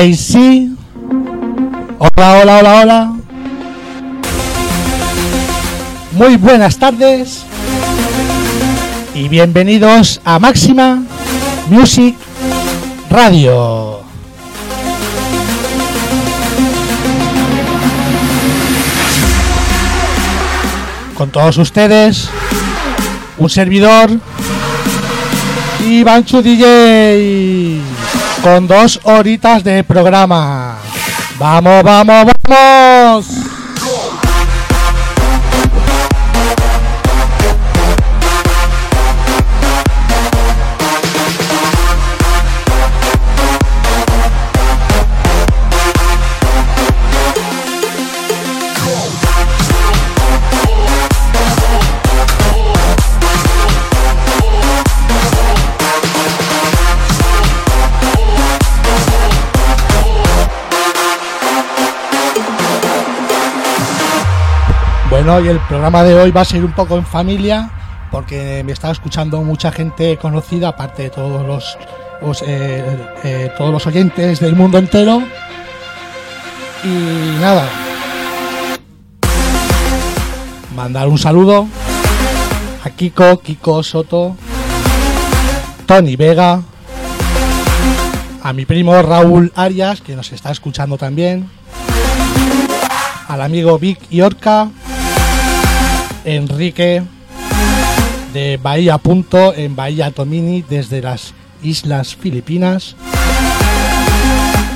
Hey, sí. Hola, hola, hola, hola. Muy buenas tardes y bienvenidos a Máxima Music Radio. Con todos ustedes, un servidor, Ivanchu DJ, con dos horitas de programa. ¡Vamos, vamos, vamos! Bueno, y el programa de hoy va a ser un poco en familia, porque me está escuchando mucha gente conocida, aparte de todos los, los, eh, eh, todos los oyentes del mundo entero. Y nada, mandar un saludo a Kiko, Kiko Soto, Tony Vega, a mi primo Raúl Arias, que nos está escuchando también, al amigo Vic Yorca, Enrique de Bahía Punto en Bahía Tomini desde las Islas Filipinas.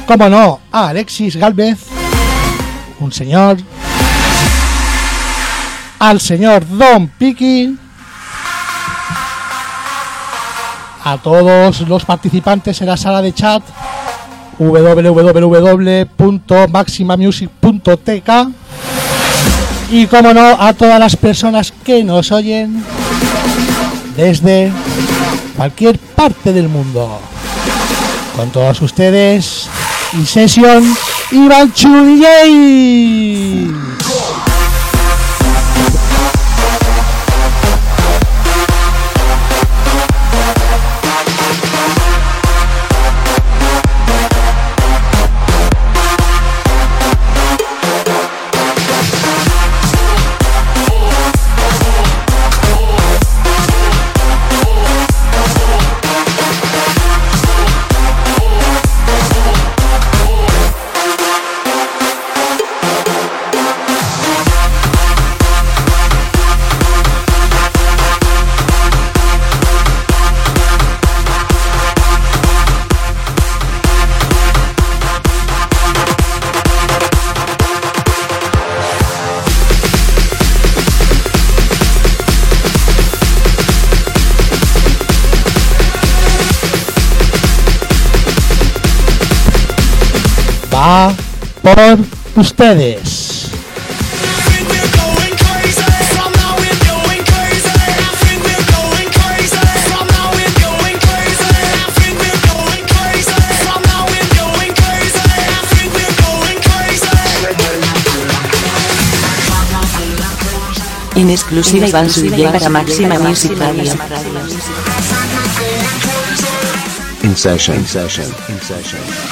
Como no, a Alexis Galvez, un señor. Al señor Don Piki. A todos los participantes en la sala de chat www.maximamusic.tk y como no a todas las personas que nos oyen desde cualquier parte del mundo. Con todos ustedes, y sesión por ustedes. En exclusiva Iván Suille para Máxima Music Radio. In session. In session. In session.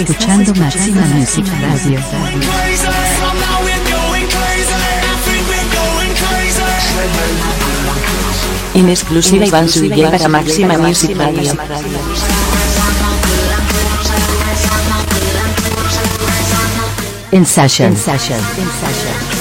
Escuchando Máxima Music Radio. En exclusiva Iván Zubia para Máxima Music Radio. En session. En session. En session.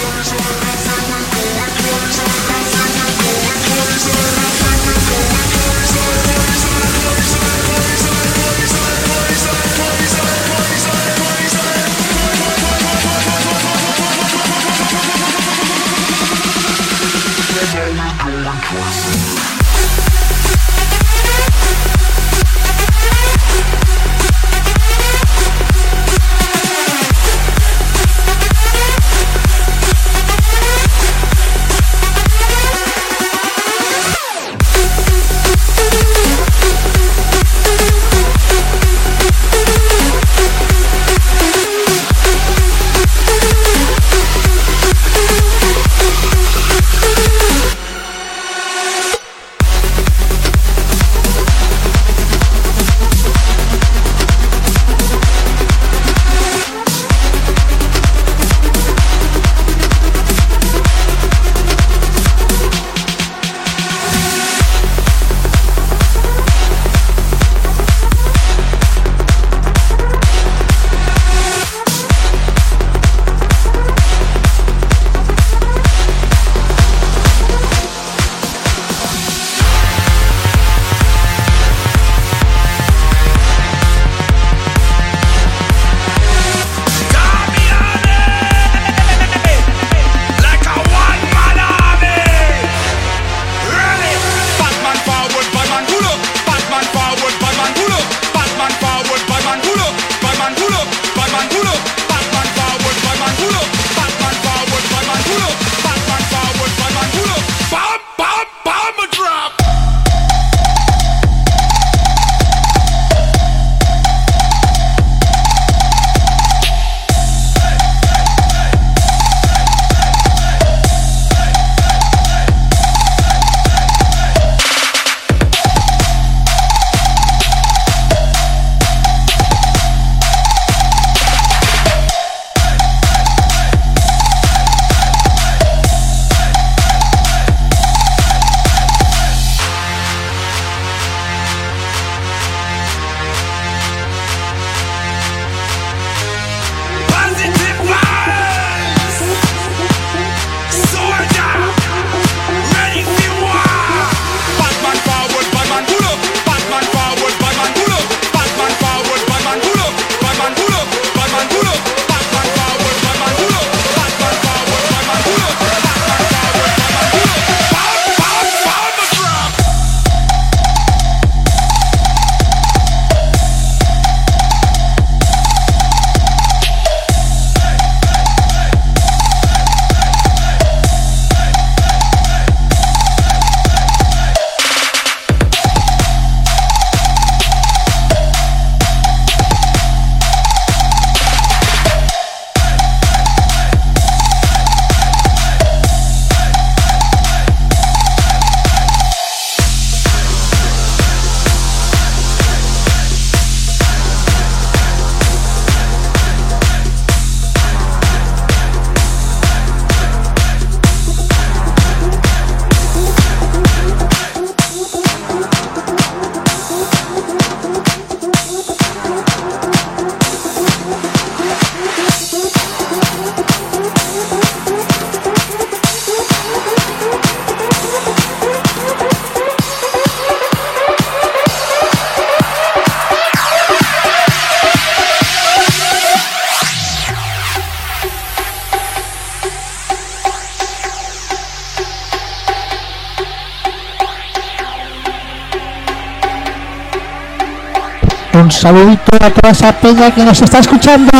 Saludito a toda esa peña que nos está escuchando.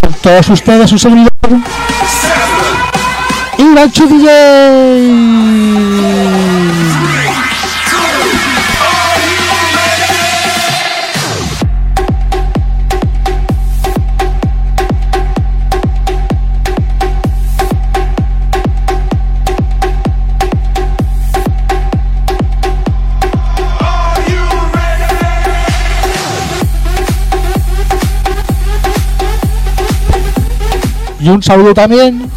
Con todos ustedes, un servidor. Iván DJ. Y un saludo también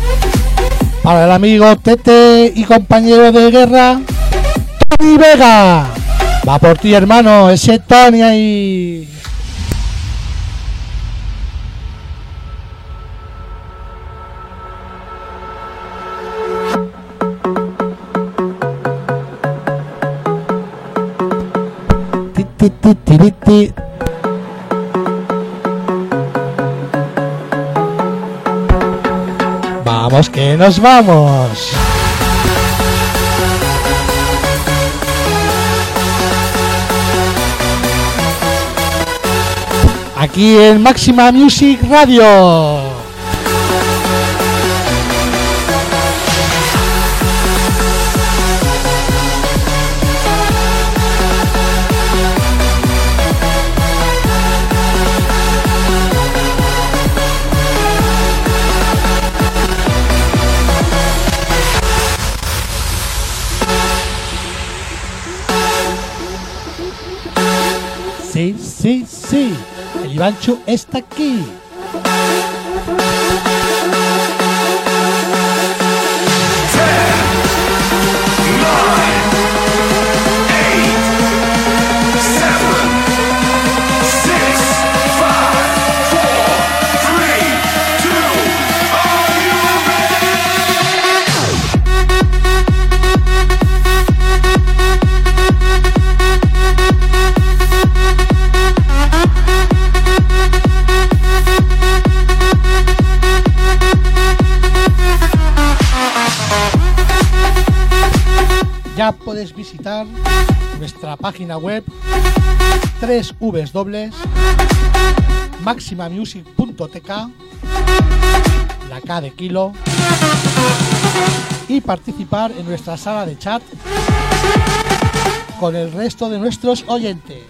para el amigo Tete y compañero de guerra, Tony Vega. Va por ti, hermano, ese Tony ahí. Ti, ti, ti, Que nos vamos. Aquí en Máxima Music Radio. El Ivancho está aquí. Visitar nuestra página web www.maximamusic.tk la K de kilo y participar en nuestra sala de chat con el resto de nuestros oyentes.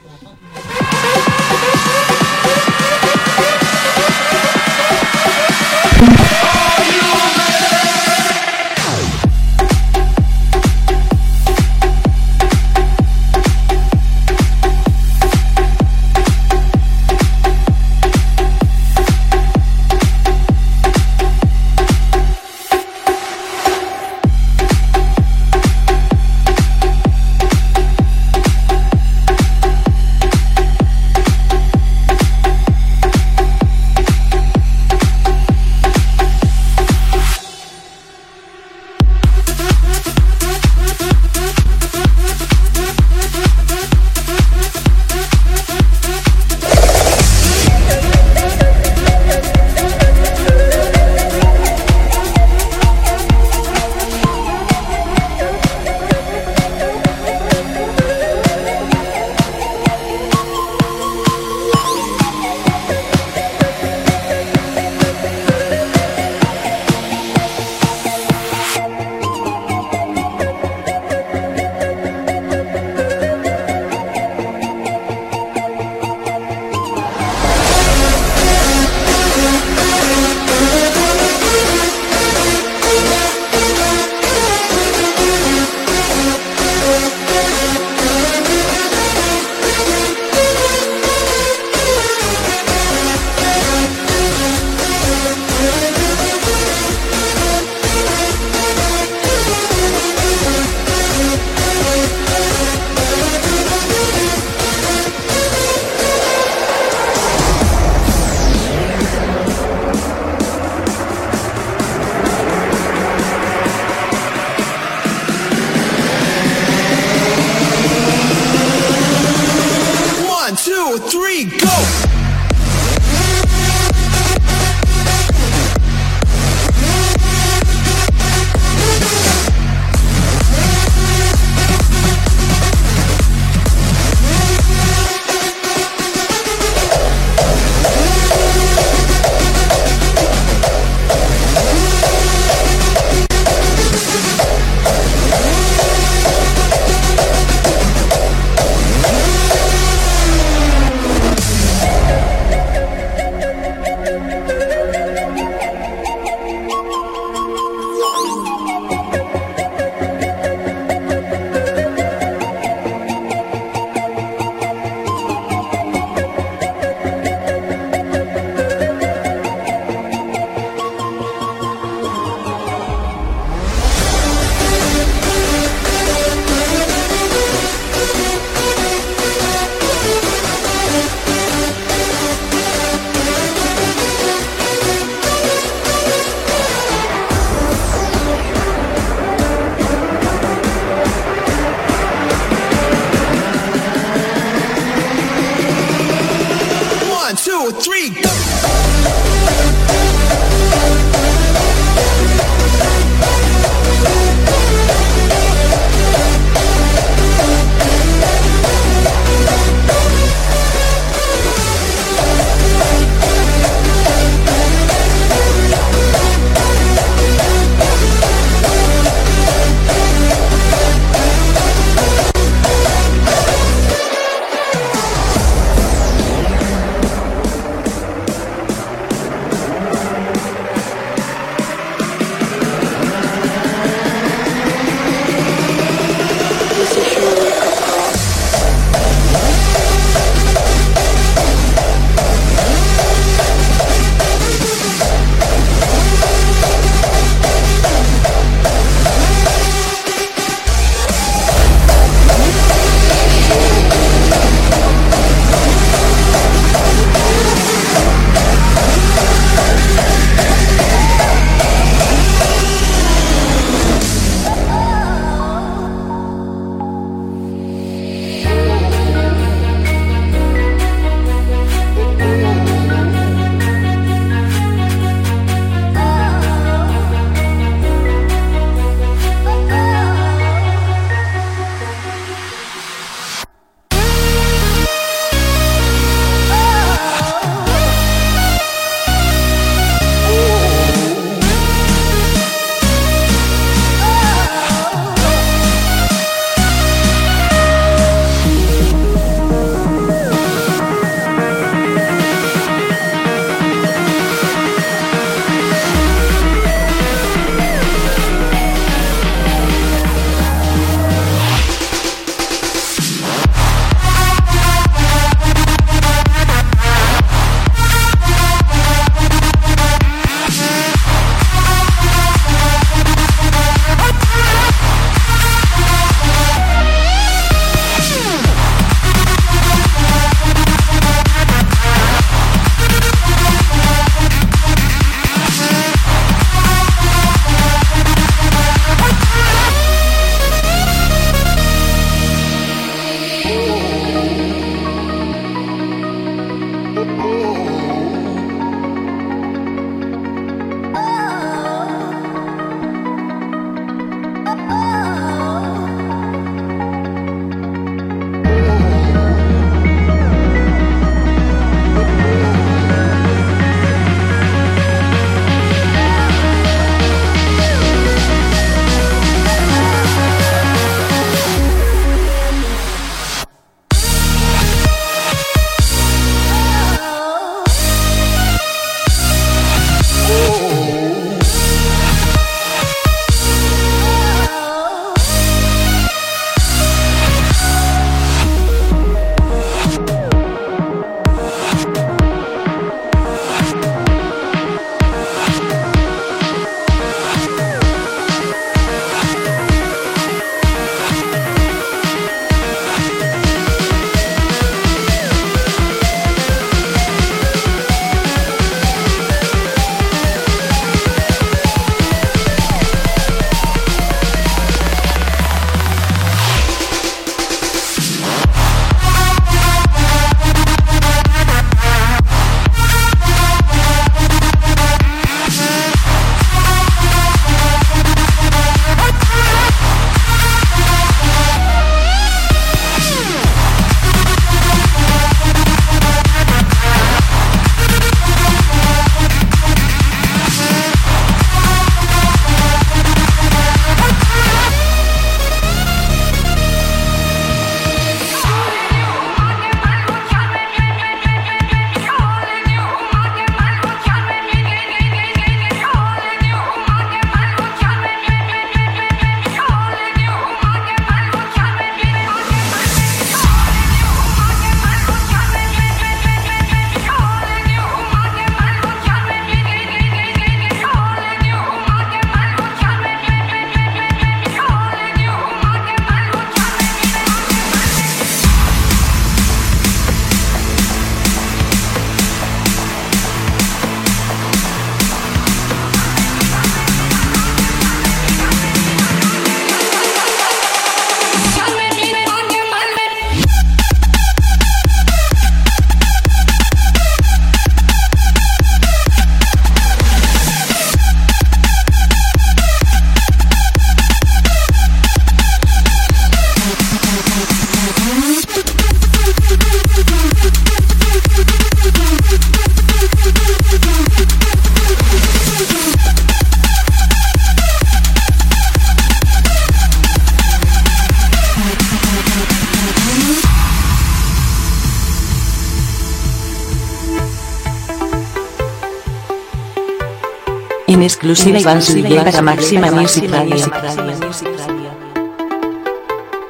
Exclusiva Iván Subiel para Máxima Music Radio.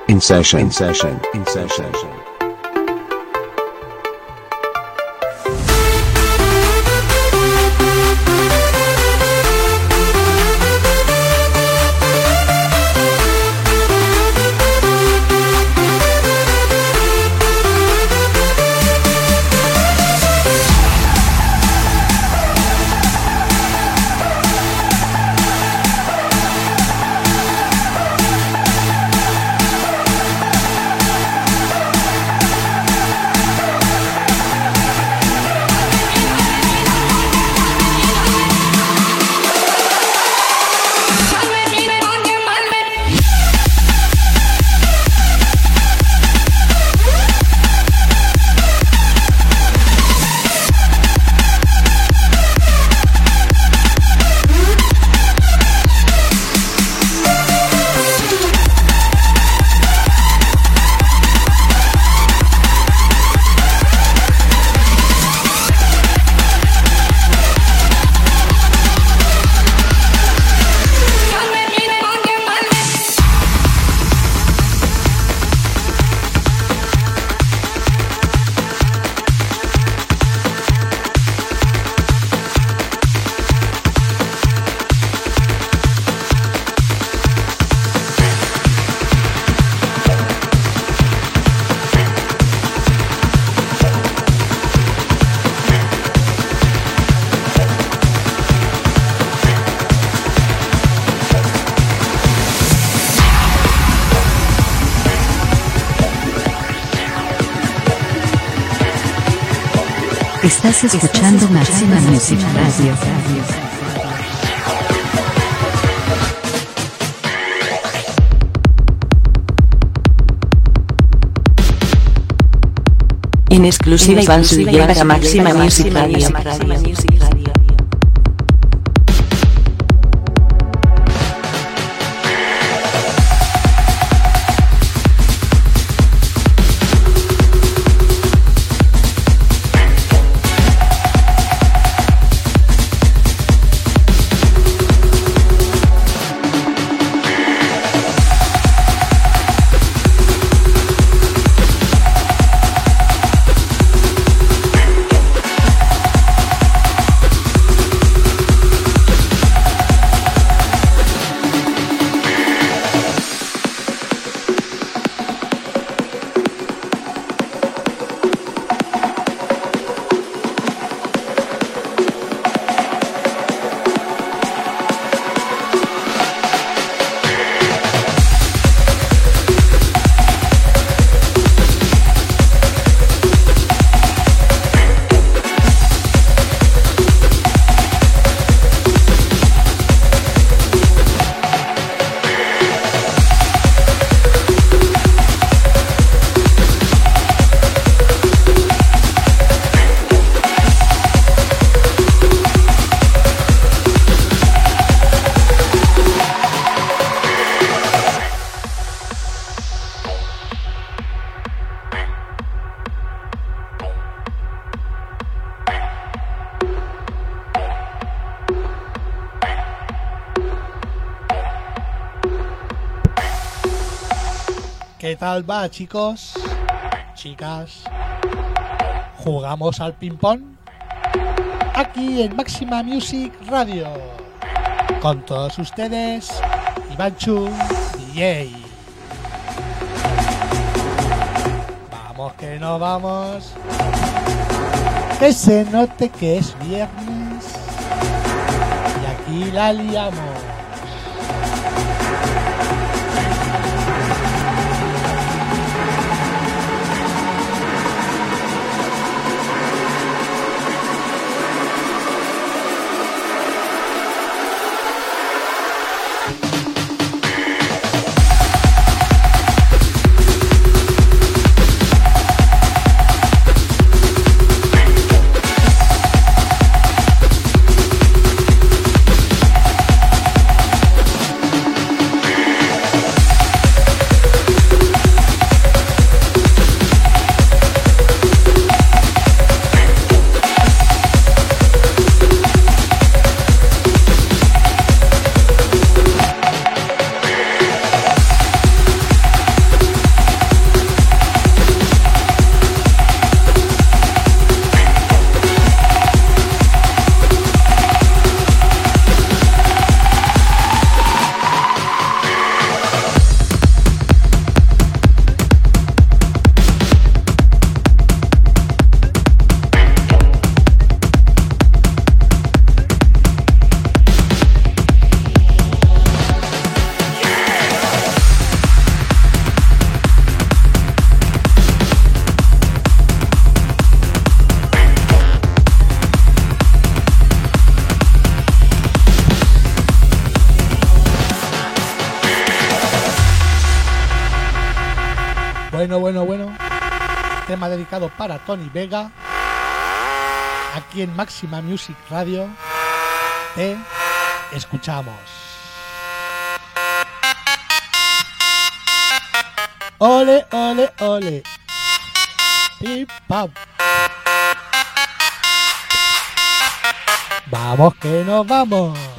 In session. In session. In session. Estás escuchando Máxima Music Radio. En exclusiva Subiel para Máxima Music Radio. ¿Qué tal va, chicos? Chicas. ¿Jugamos al ping-pong? Aquí en Máxima Music Radio. Con todos ustedes, Ivanchu DJ. Vamos que no vamos. Que se note que es viernes. Y aquí la liamos. Para Tony Vega. Aquí en Máxima Music Radio. Te escuchamos. Ole, ole, ole. Pip. Vamos que nos vamos.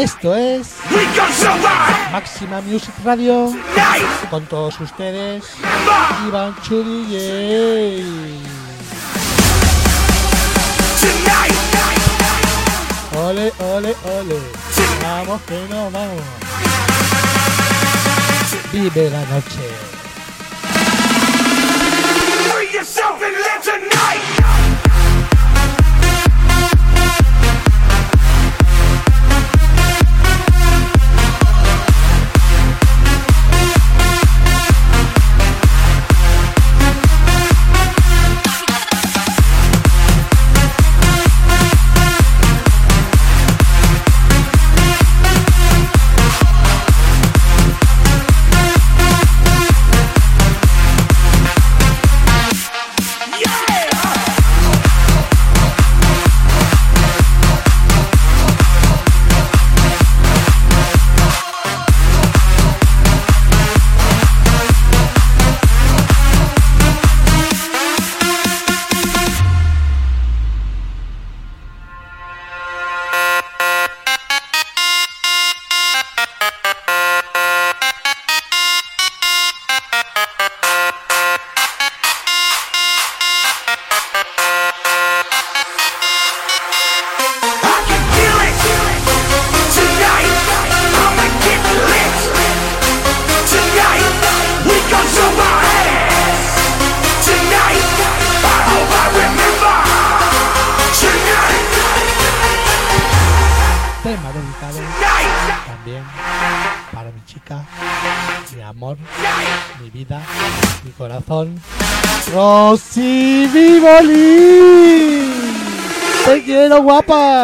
Esto es Máxima Music Radio. Con todos ustedes, Iván Chu DJ. tonight. Ole, ole, ole. Vamos que nos vamos. Vive la noche.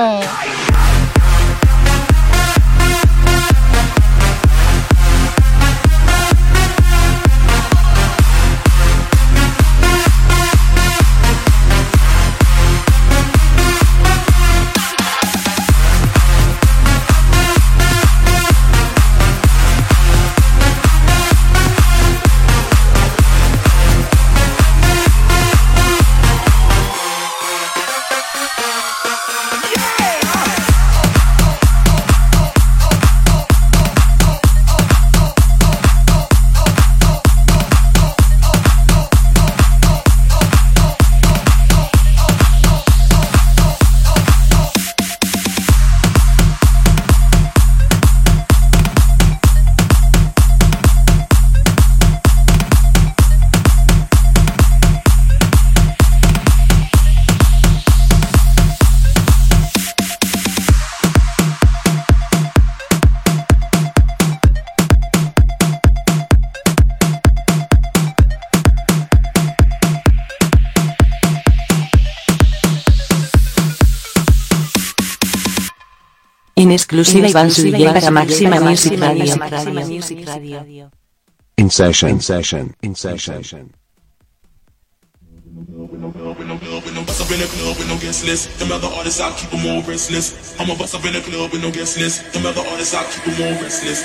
Wow. Exclusiva Iván Zubia para Máxima Music Radio. In session. In session. In session. bust up in the club with no guest list. Them other artists, I keep them all restless. I'ma bust up in the club with no guest list. Them other artists, I keep them all restless.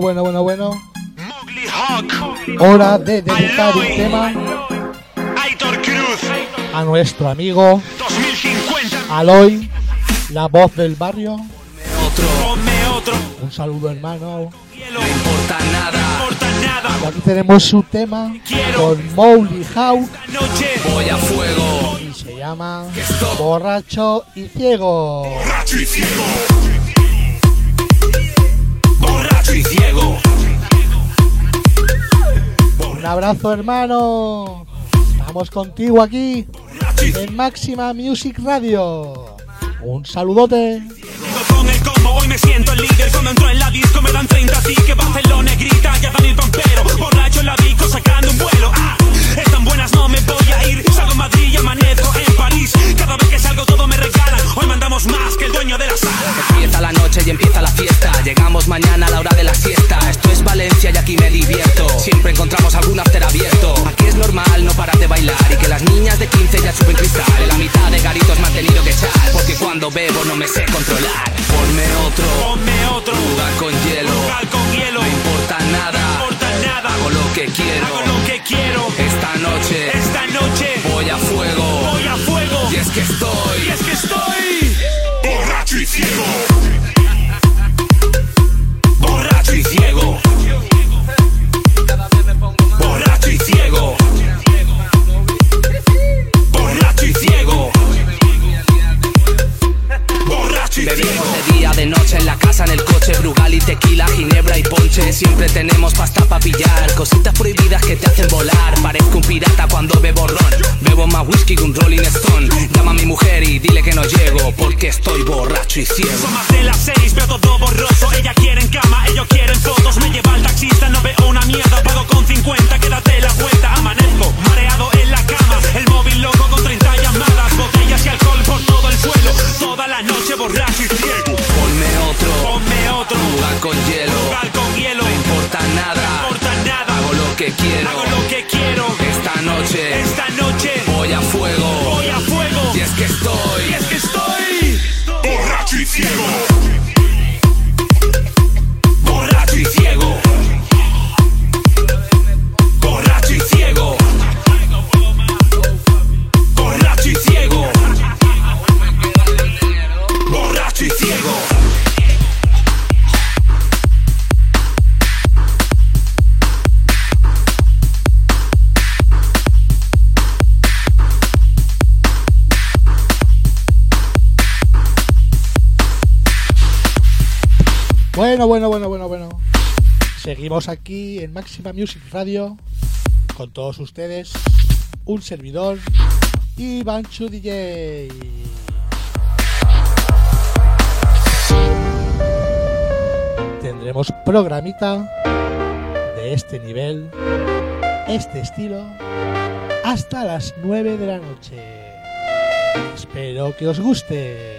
bueno, bueno, bueno, bueno. Hora de dedicar un tema a nuestro amigo Aloy, la voz del barrio. Un saludo, hermano. No importa nada. Y aquí tenemos su tema con Mowgli Hawk. Voy a fuego. Y se llama Borracho y Ciego. Borracho y Ciego. abrazo, hermano. Estamos contigo aquí en Máxima Music Radio. Un saludote. Empieza la noche y empieza la fiesta. Llegamos mañana a la hora Máxima Music Radio, con todos ustedes, un servidor y Bancho DJ. Tendremos programita de este nivel, este estilo, hasta las 9 de la noche. Espero que os guste.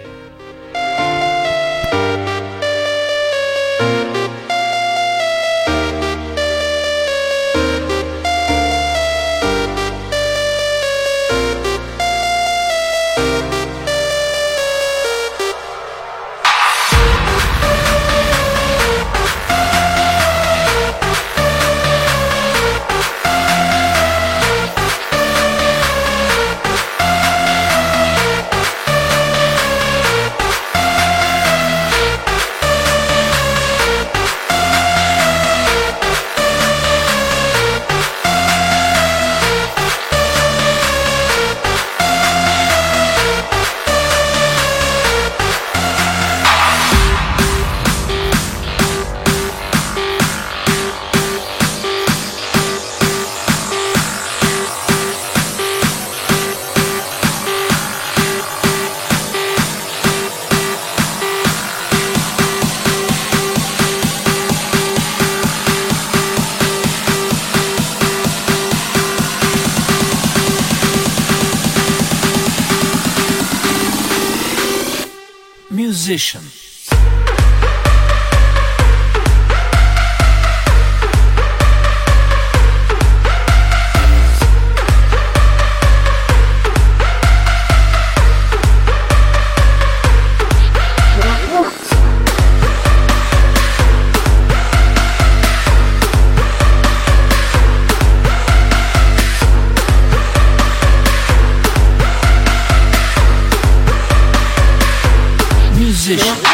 здесь.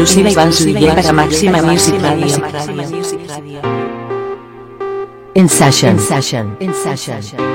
Exclusiva Iván su DJ para Máxima Music Radio. In session. In session. In session.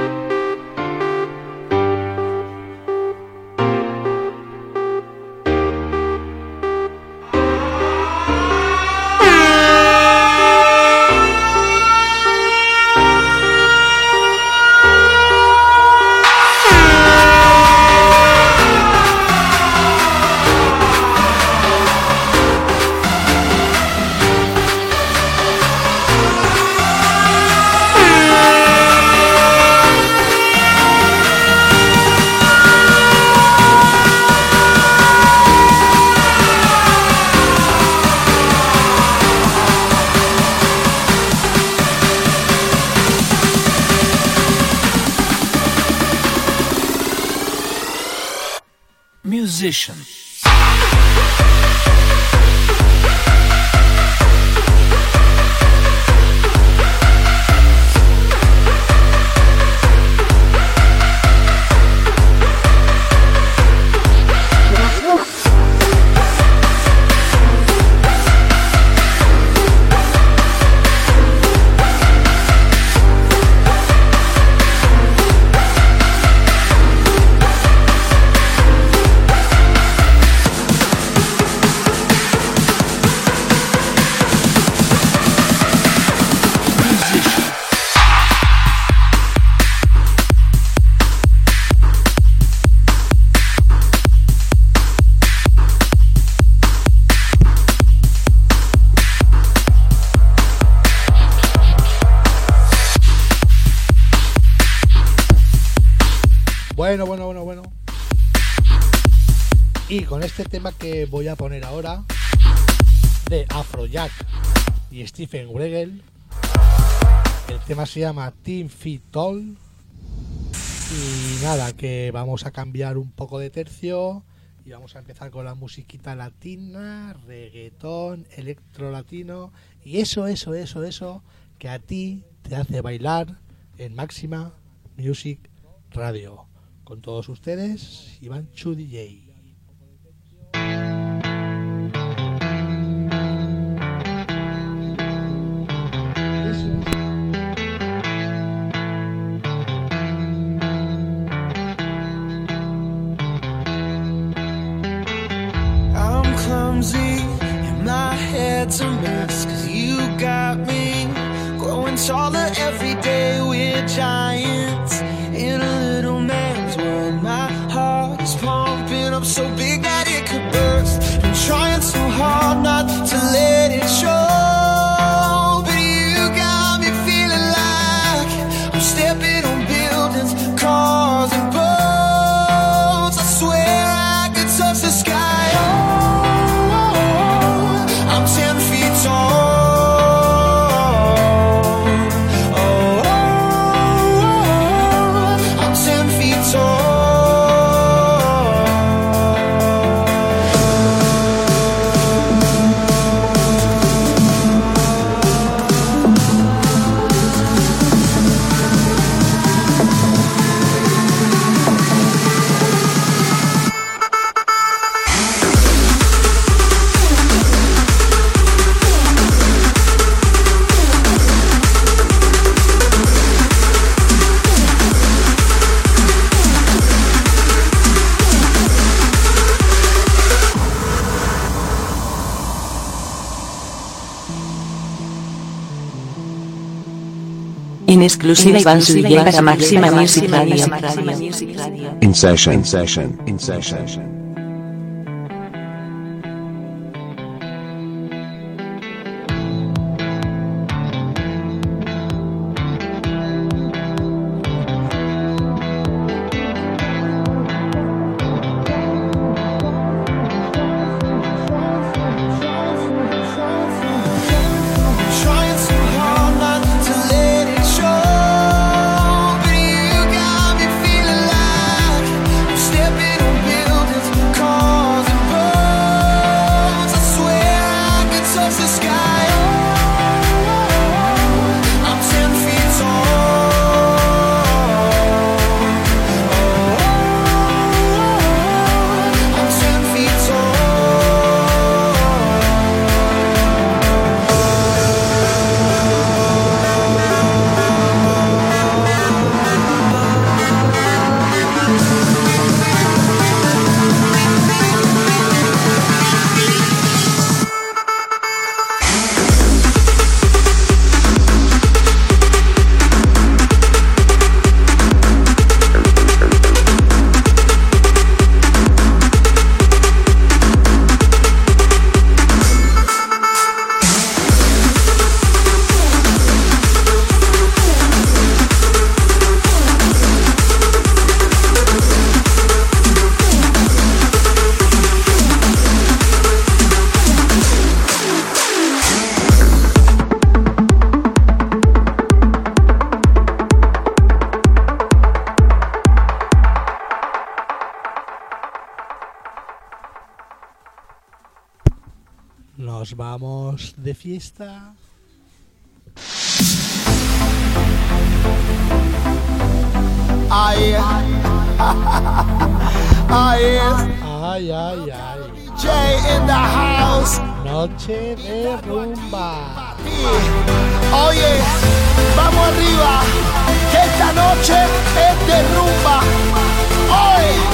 position. Voy a poner ahora, de Afrojack y Stephen Wregel, el tema se llama Team Fit Tall. Y nada, que vamos a cambiar un poco de tercio y vamos a empezar con la musiquita latina, reggaetón, electro latino y eso, eso, eso, eso que a ti te hace bailar en Máxima Music Radio. Con todos ustedes, Iván Chu DJ. It's all exclusiva Iván Sudillé para Máxima Music Radio. In session, in session, in session. de fiesta. Ay, ay, ay, ay. in the house. Noche de rumba. Oye, vamos arriba, que esta noche es de rumba. Hoy.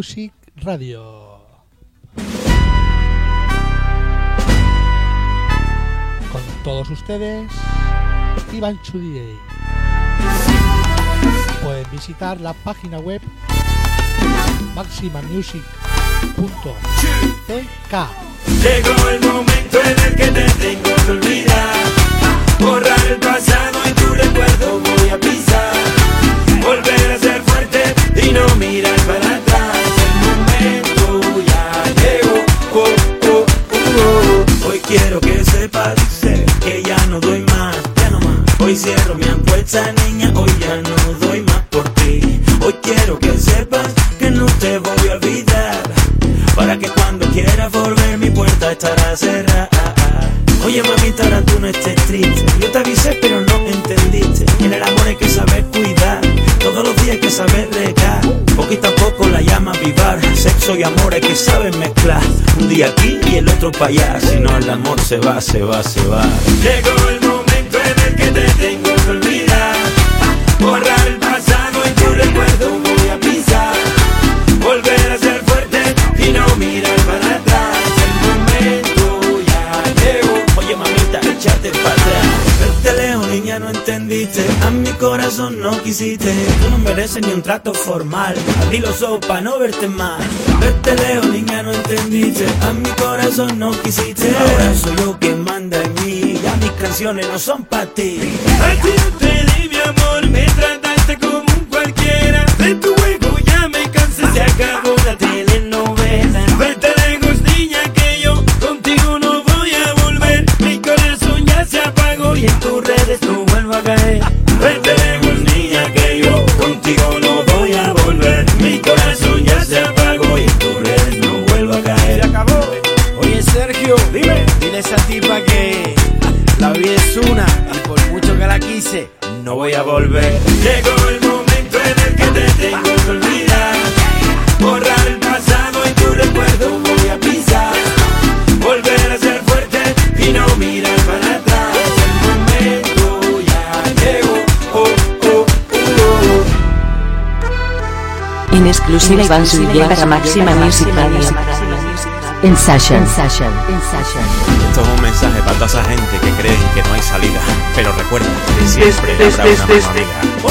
Music Radio. Con todos ustedes, Iván Chudier. Pueden visitar la página web maximamusic.tk. Llegó el momento en el que te tengo que olvidar. Borrar el pasado y tu recuerdo voy a pisar. Volver a ser fuerte y no mirar para atrás. Hoy cierro mi apuesta, niña. Hoy ya no doy más por ti. Hoy quiero que sepas que no te voy a olvidar. Para que cuando quieras volver mi puerta estará cerrada. Oye mamita, ahora tú no estés triste. Yo te avisé pero no entendiste. En el amor hay que saber cuidar. Todos los días hay que saber regar. Poquito a poco la llama avivar. Sexo y amor hay que saber mezclar. Un día aquí y el otro para allá. Si no el amor se va, se va, se va. Llegó el momento el que te tengo que olvidar. Borrar el pasado y tu recuerdo voy a pisar. Volver a ser fuerte y no mirar para atrás. El momento ya llegó. Oye, mamita, échate para atrás. Vete lejos, niña, no entendiste. A mi corazón no quisiste. Tú no mereces ni un trato formal. Abrí los ojos para no verte más. Vete lejos, niña, no entendiste. A mi corazón no quisiste. Ahora soy yo quien manda en mí. Canciones no son para ti. A ti yo te di mi amor, me trataste como un cualquiera. De tu juego ya me cansé, se acabó la telenovela. No voy a volver. Llegó el momento en el que te tengo que olvidar. Borrar el pasado y tu recuerdo voy a pisar. Volver a ser fuerte y no mirar para atrás. El momento ya llegó. Oh, oh, oh. En exclusiva Iván Zuluaga para Máxima Music Radio. In session. In session. In session. Esto es un mensaje para toda esa gente que creen que no hay salida. Pero recuerda que siempre habrá una mano amiga.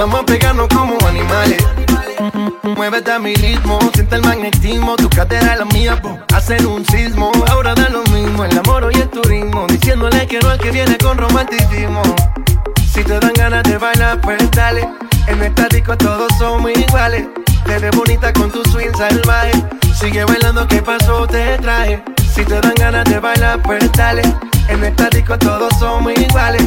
Vamos a pegarnos como animales. Muévete a mi ritmo, siente el magnetismo, tu cadera la mía, po. hacen un sismo. Ahora da lo mismo, el amor y el turismo, diciéndole que no al que viene con romanticismo. Si te dan ganas de bailar, pues dale. En esta disco todos somos iguales. Te ves bonita con tu swing salvaje. Sigue bailando, ¿qué pasó? Te traje. Si te dan ganas de bailar, pues dale. En esta disco todos somos iguales.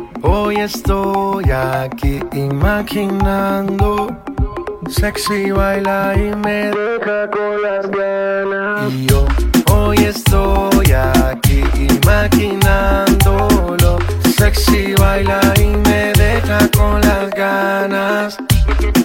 hoy estoy aquí imaginando. Sexy baila y me deja con las ganas. Y yo hoy estoy aquí imaginándolo. Sexy baila y me deja con las ganas.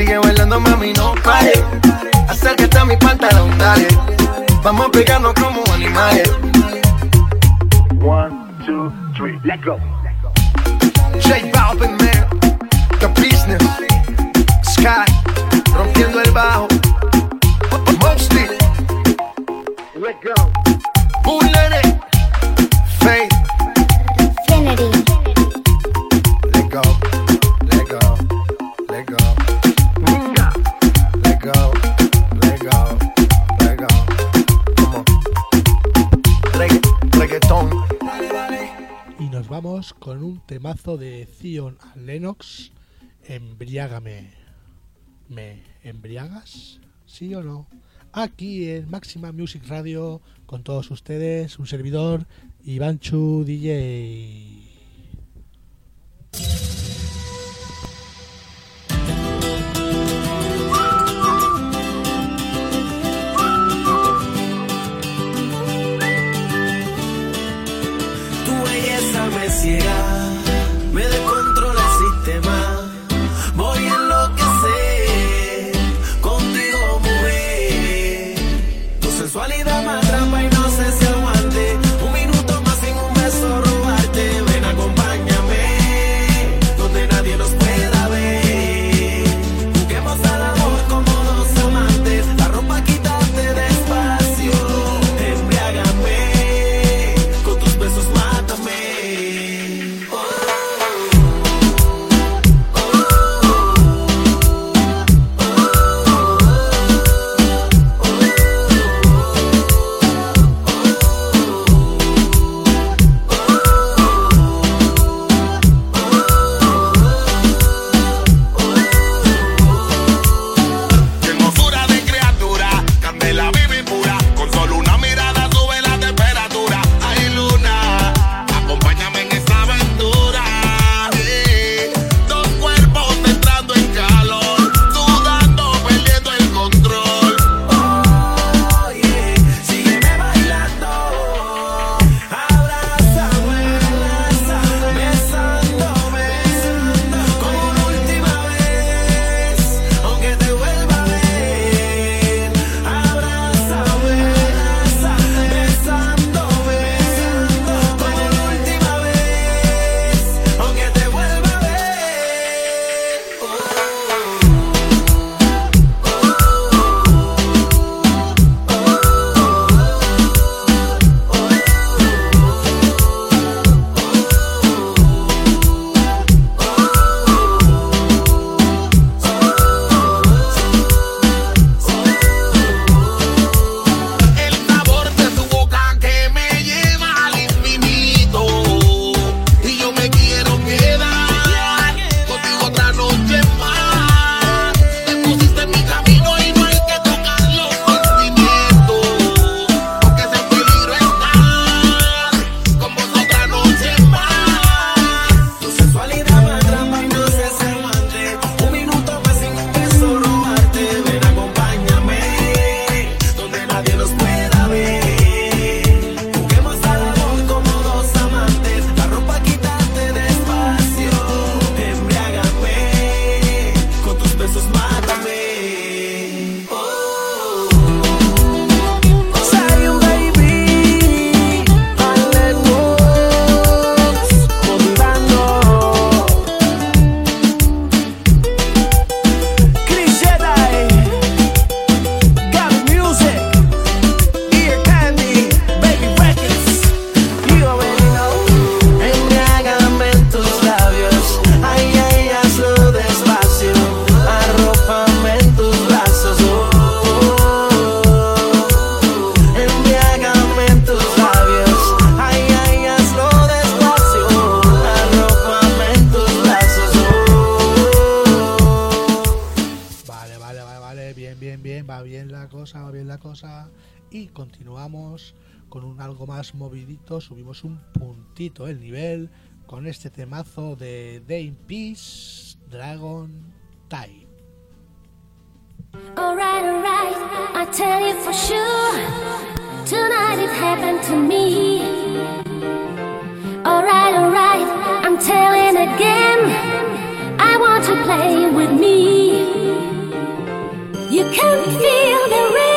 Sigue bailando, mami, no pare. Acércate a mi pantalón, dale. Vamos a pegarnos como animales. One, two, three, let go. J Balvin, man. The business. Sky. Rompiendo el bajo. Mostly. Let go. Bullet. Faith. Infinity. Let go. Vamos con un temazo de Zion and Lennox, Embriágame. ¿Me embriagas? ¿Sí o no? Aquí en Máxima Music Radio, con todos ustedes, un servidor, Ivanchu DJ. Belleza puntito el nivel con este temazo de Dame Peace Dragon Type. Alright, alright, I tell you for sure. Tonight it happened to me. Alright, alright, I'm telling again. I want to play with me. You can feel the rhythm.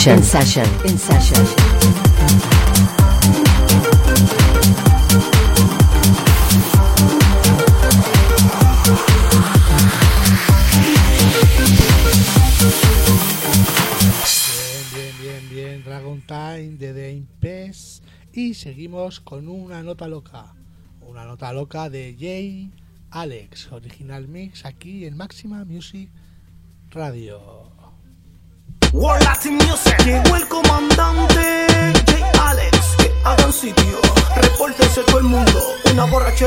Session. In session. In session. Bien, bien, bien, bien. Dragon Time de Dame Peace. Y seguimos con una nota loca. Una nota loca de Jay Alex. Original mix aquí en Máxima Music Radio.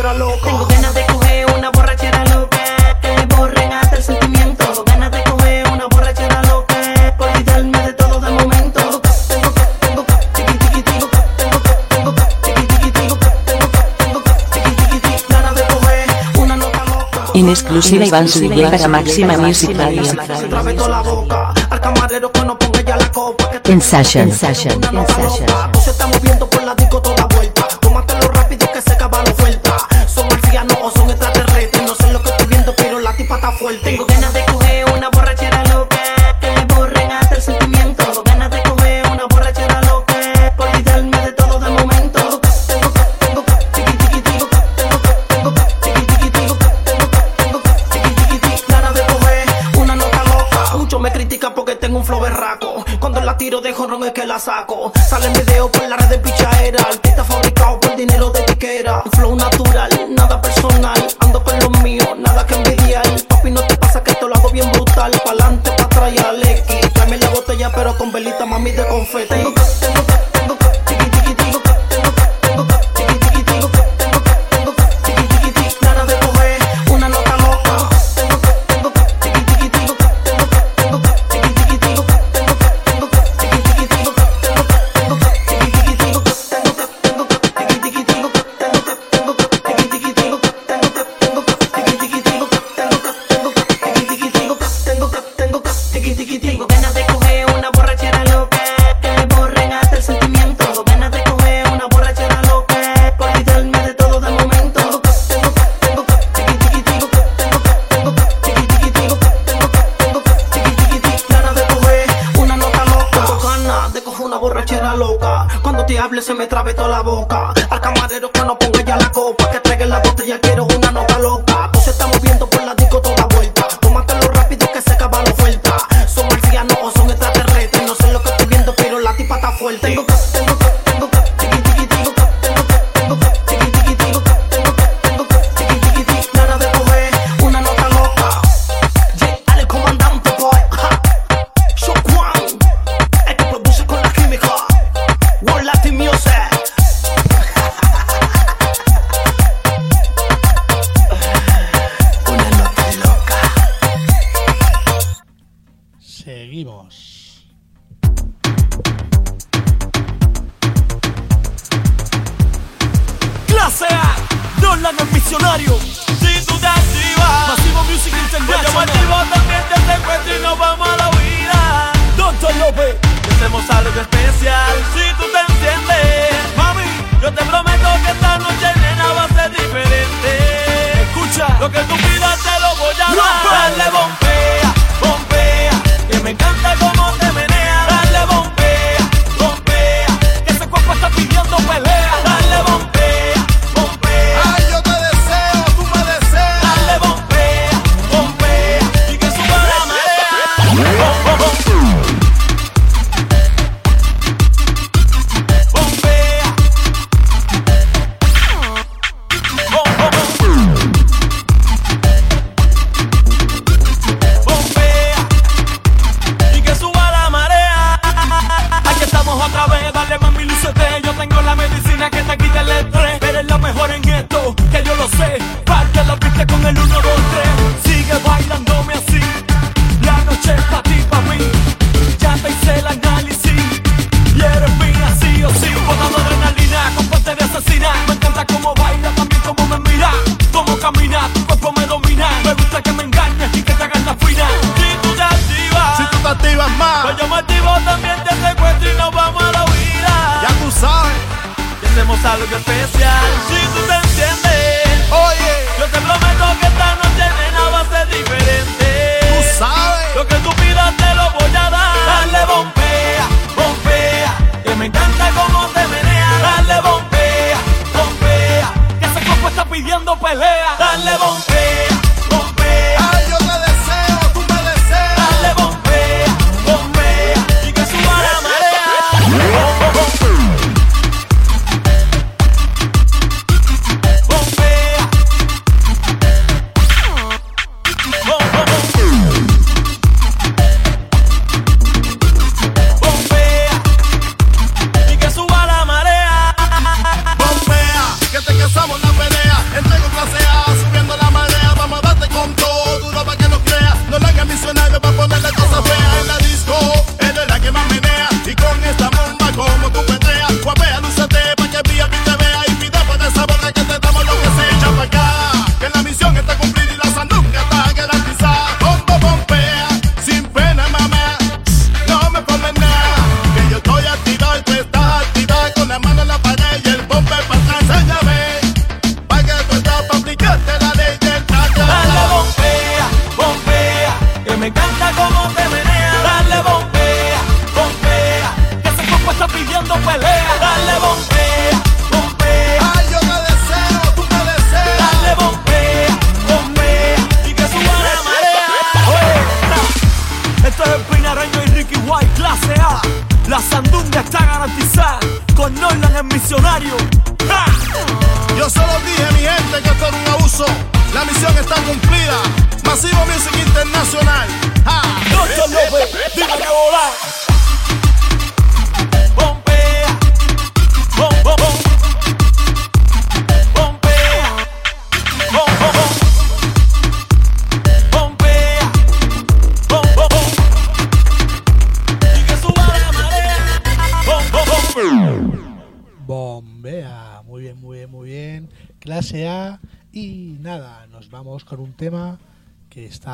Borrachera loca. Tengo ganas de coger una borrachera loca que me borren hasta el sentimiento. Tengo ganas de coger una borrachera loca por olvidarme de todo de momento. Tengo ca, tengo ca, tengo ca, tiqui, tiqui, tengo ca, tengo ca, tengo ca, tiqui, tiqui, tengo ca, tengo ca, tengo ca, tiqui, tiqui, tiqui. Ganas de coger una nota loca. En exclusiva Iván Zuluaga para Máxima Music Radio. Se trabe toda la boca. Al camarero que no ponga ya la copa. Que In session. In session. una In nota session. La saco. Sale en video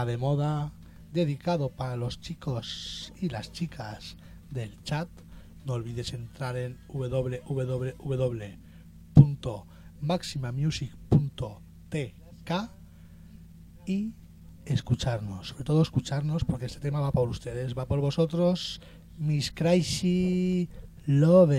de moda, dedicado para los chicos y las chicas del chat. No olvides entrar en www.maximamusic.tk y escucharnos, sobre todo escucharnos porque este tema va por ustedes, va por vosotros, mis crazy love.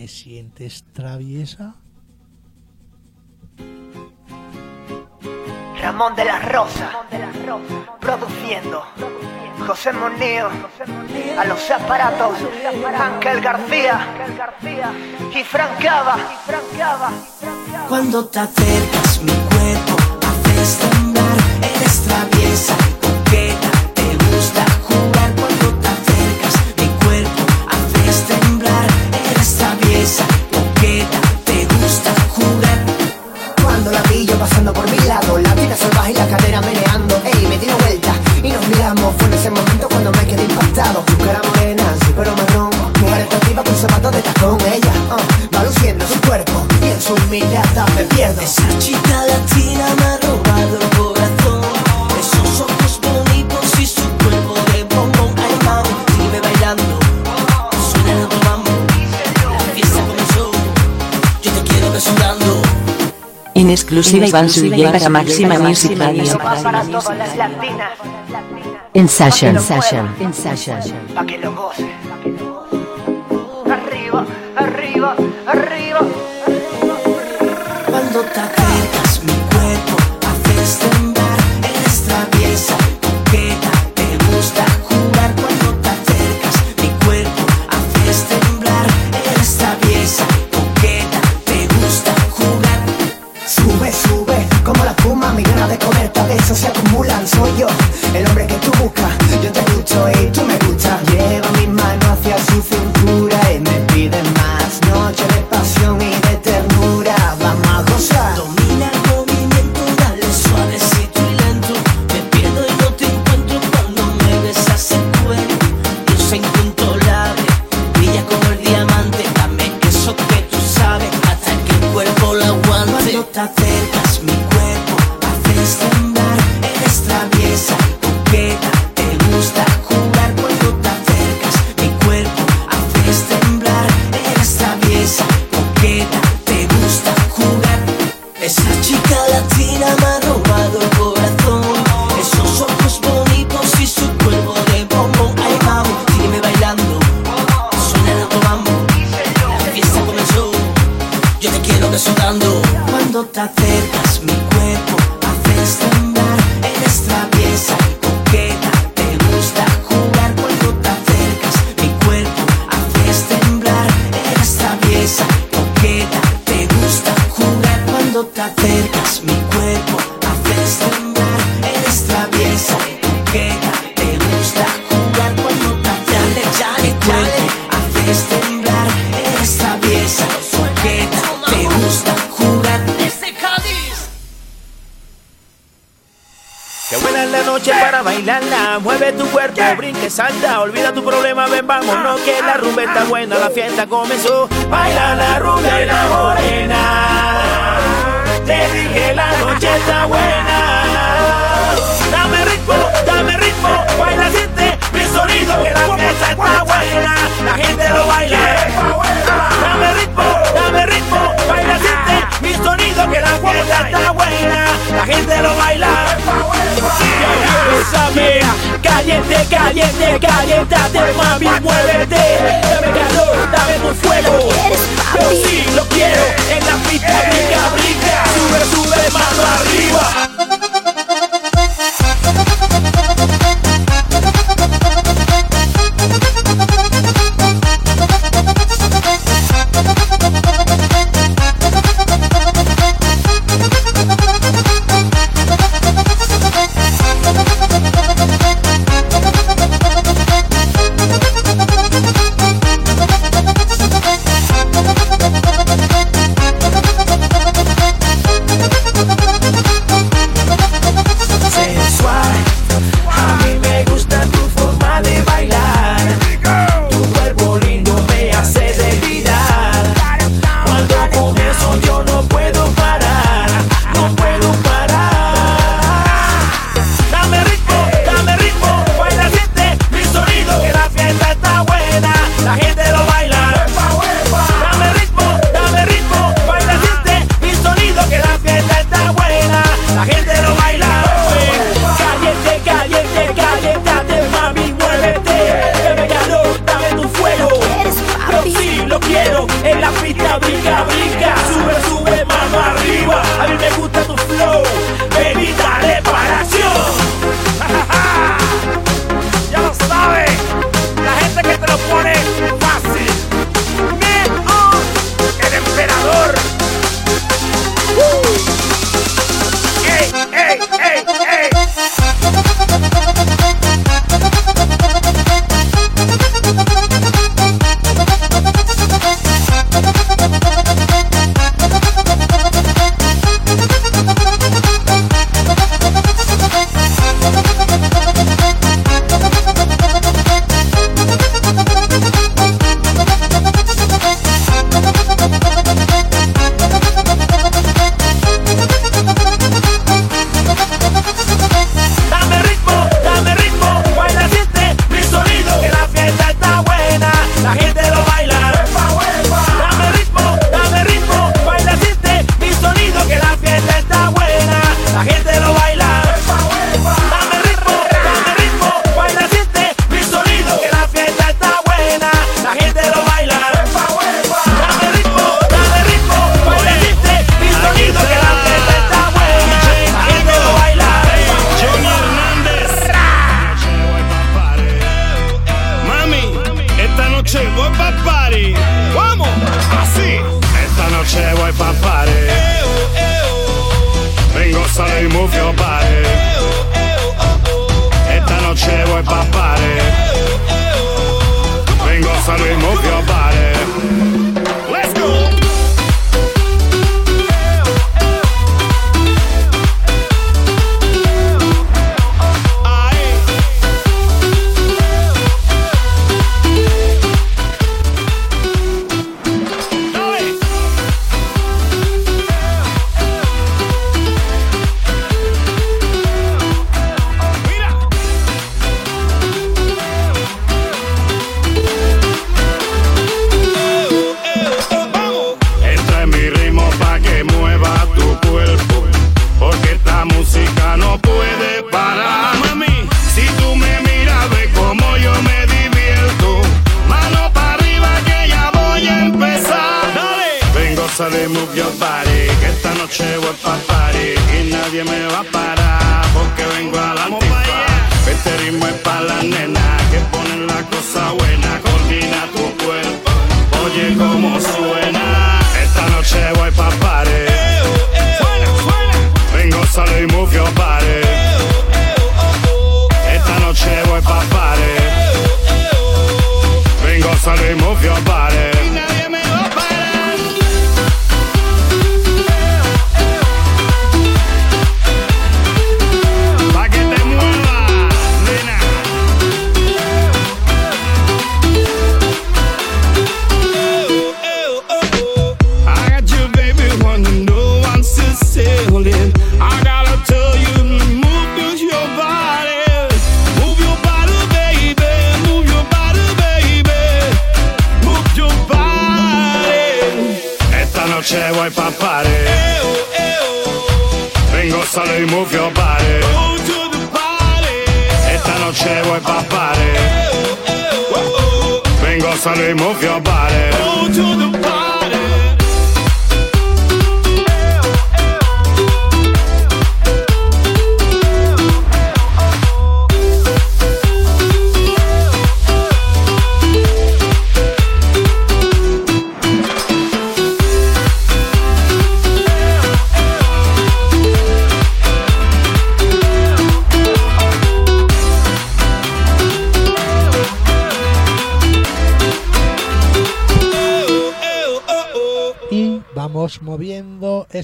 ¿Te sientes traviesa? Ramón de la Rosa, produciendo. José Moneo, a los aparatos, Ángel García y Francava. Cuando te acercas mi cuerpo, haces temblar, eres traviesa. mi me pierdo. Esa chica latina me ha robado el corazón. Esos ojos bonitos y su cuerpo de bombón. Ay, mami, sigue bailando. Suena el mambo La fiesta comenzó. Yo te quiero besando. En exclusiva Iván Suilla para Máxima Music Radio. Para todas las latinas. En Session Session En Session. Pa' que lo goce.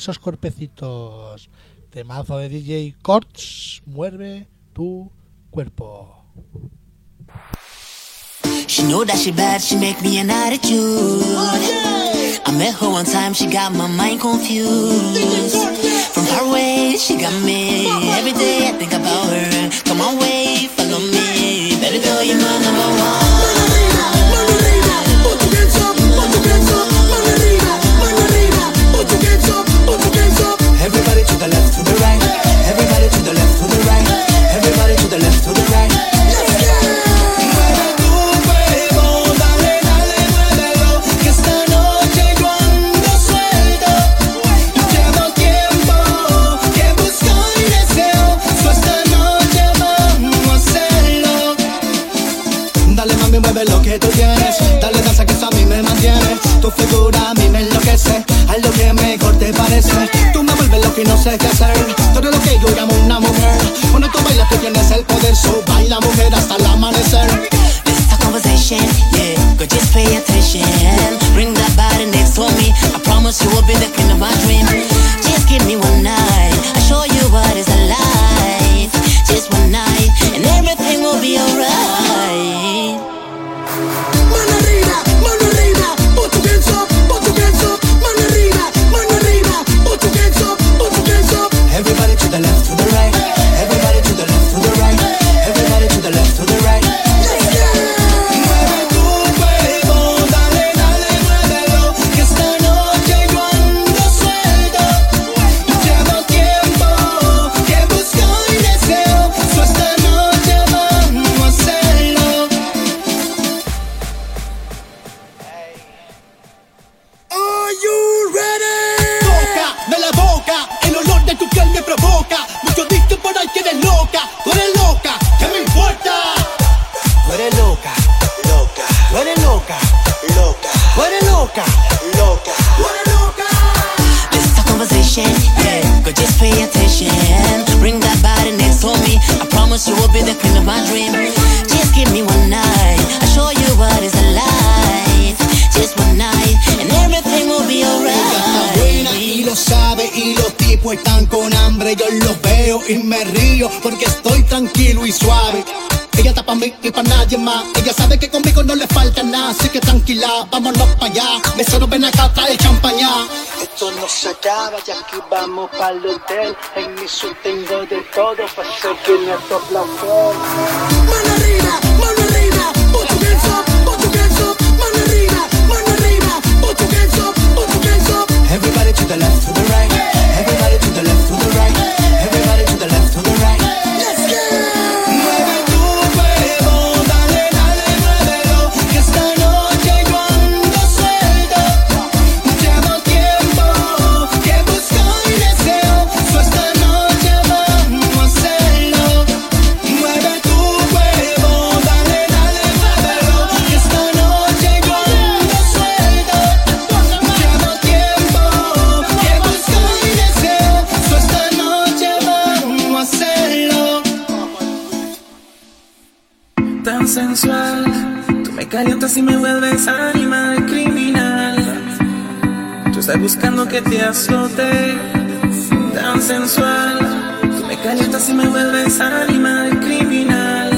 esos cuerpecitos. Temazo de DJ Corts, mueve tu cuerpo. She know that she bad, she make me an attitude. Oh, yeah. I met her one time, she got my mind confused. From her way, she got me. Every day I think about her. Come on, way, follow me. Baby girl, you're my number one. tu figura a mí me enloquece Algo que mejor te parece Tú me vuelves lo que no sé qué hacer Tú eres lo que yo llamo una mujer Cuando tú bailas tú tienes el poder So baila mujer hasta el amanecer conversation, yeah. Girl, just pay attention. Bring that body next to me. I promise you will be the king of my dream. Just give me one. You will be the of my dream. Just give me one night. I'll show you what is. Just one night, and everything will be alright. y lo sabe y los tipos están con hambre. Yo los veo y me río porque estoy tranquilo y suave. Ella está para mí y para nadie más. Ella sabe que conmigo no le falta nada, así que tranquila, vámonos para allá. Mesero ven acá, trae champaña. Esto no se acaba, ya aquí vamos para el hotel. En mi tengo de todo para seguir nuestro placer. Mano arriba, mano arriba, put your hands up, put your hands up. Mano arriba, mano arriba, put your hands up, put your hands up. Everybody to the left, calientas y me vuelves animal criminal. Tú estás buscando que te azote, tan sensual. Tú me calientas y me vuelves animal criminal.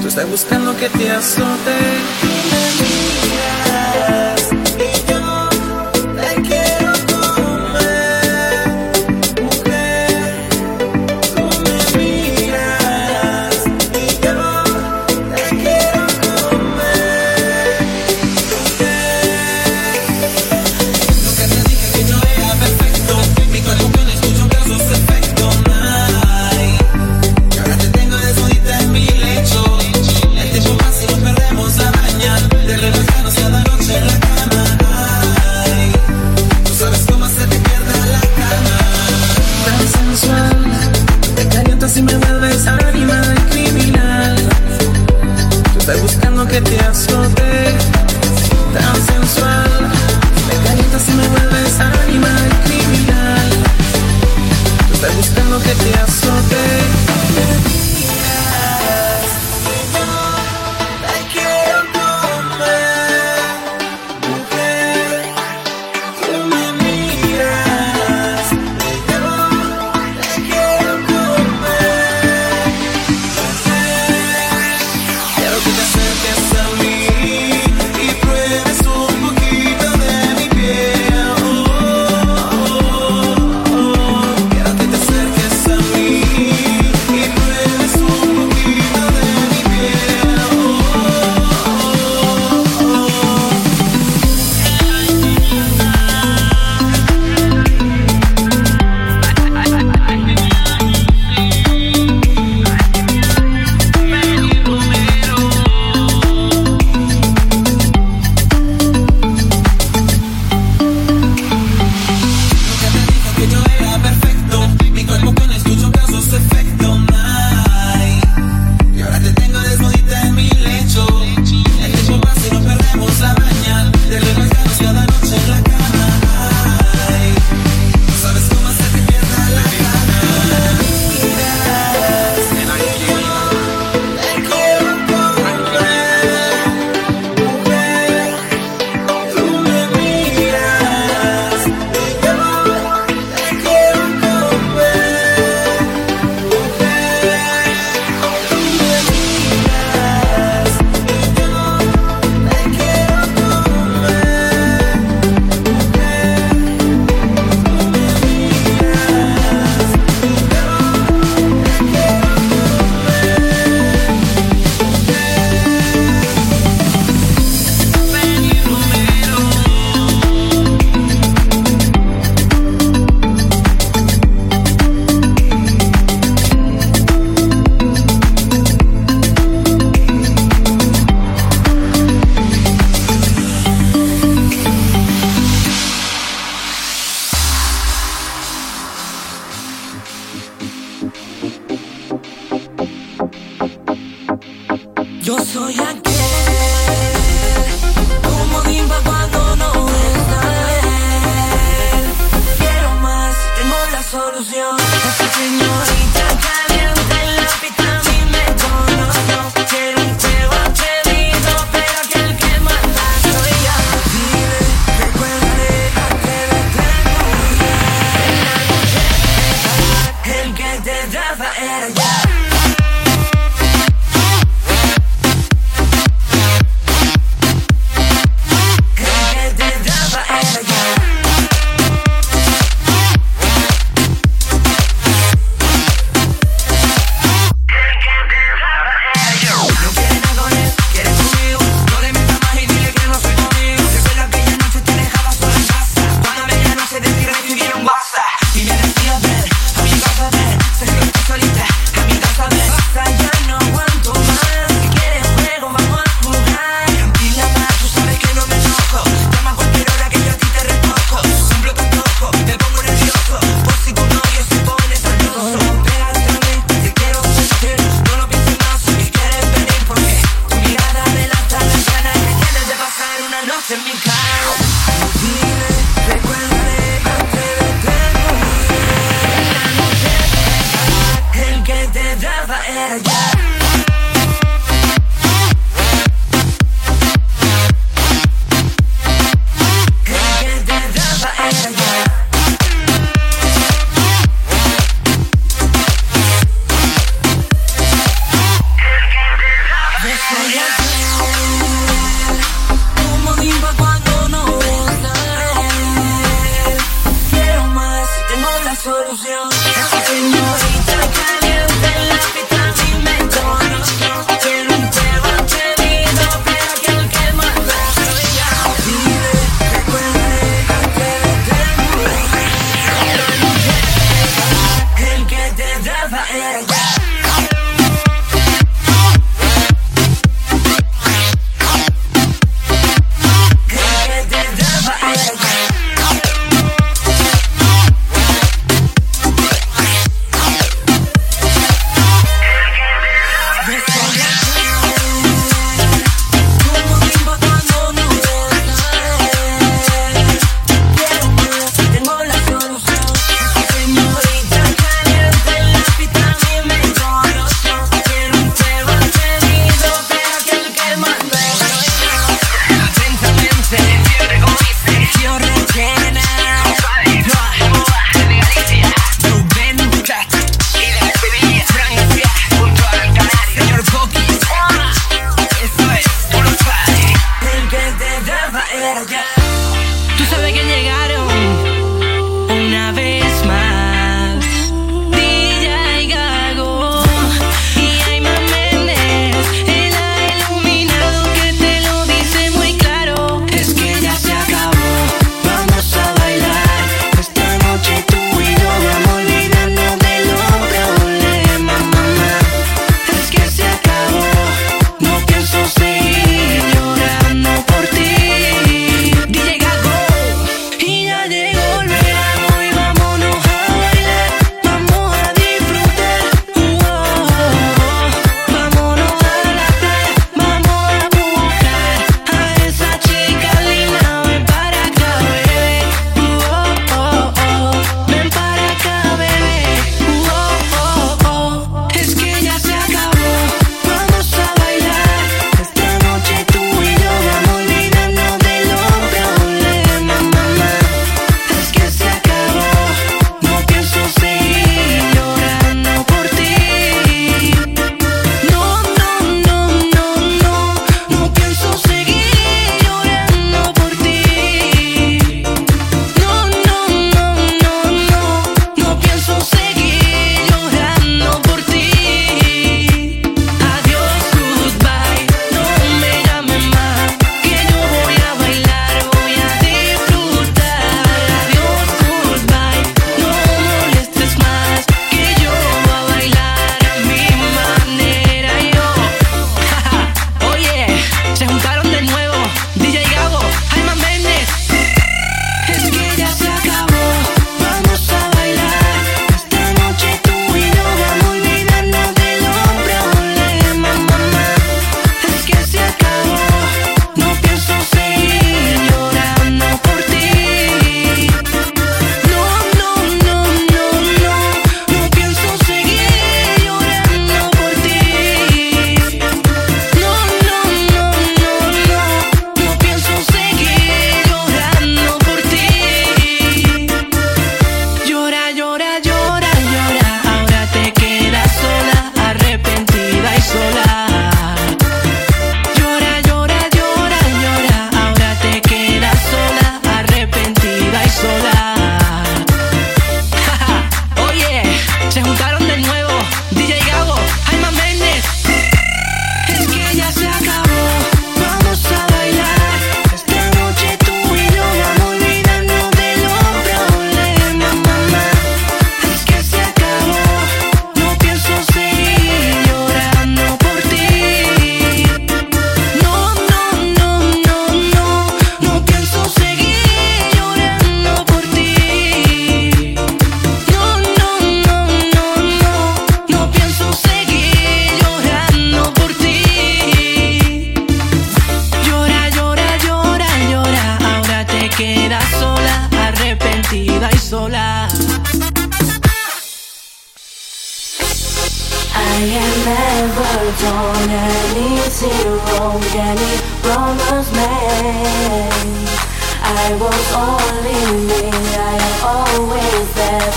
Tú estás buscando que te azote.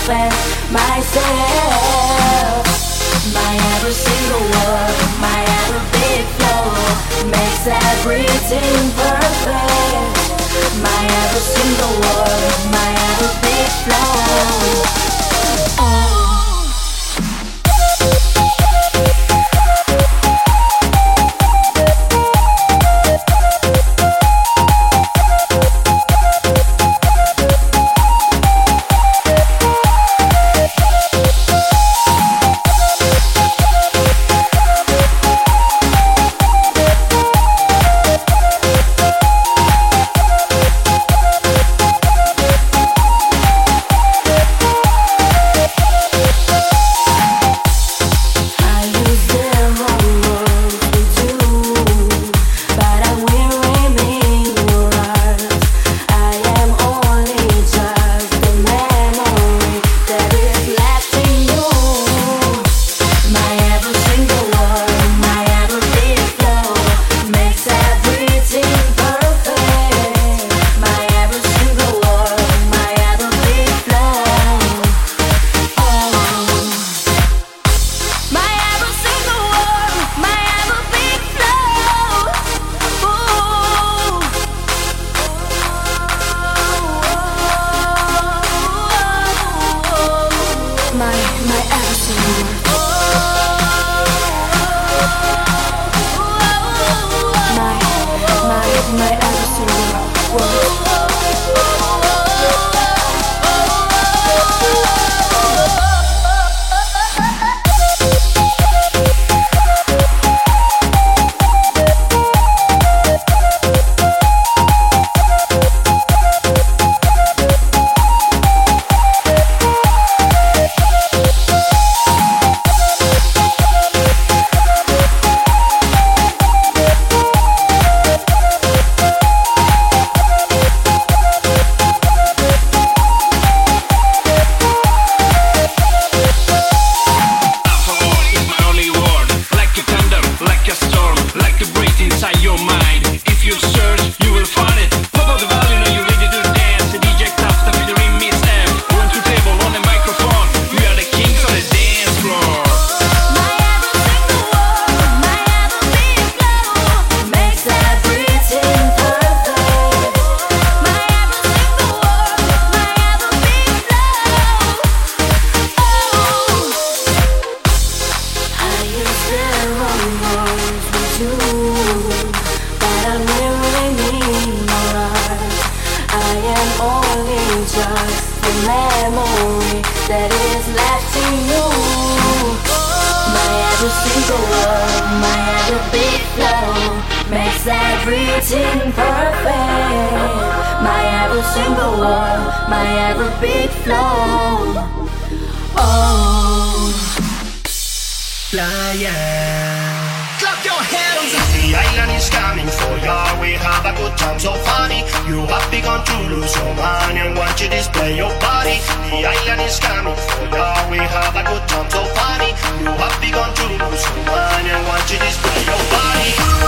offend myself. My every single word, my every big flow makes everything perfect. My every single word, my every big flow. waiting for a fail. My every single wall, my every big flaw. Oh, liar. Clap your hands. The island is coming for ya. We have a good time, so funny. You have begun to lose your mind and want to display your body. The island is coming for ya. We have a good time, so funny. You have begun to lose your mind and want to display your body.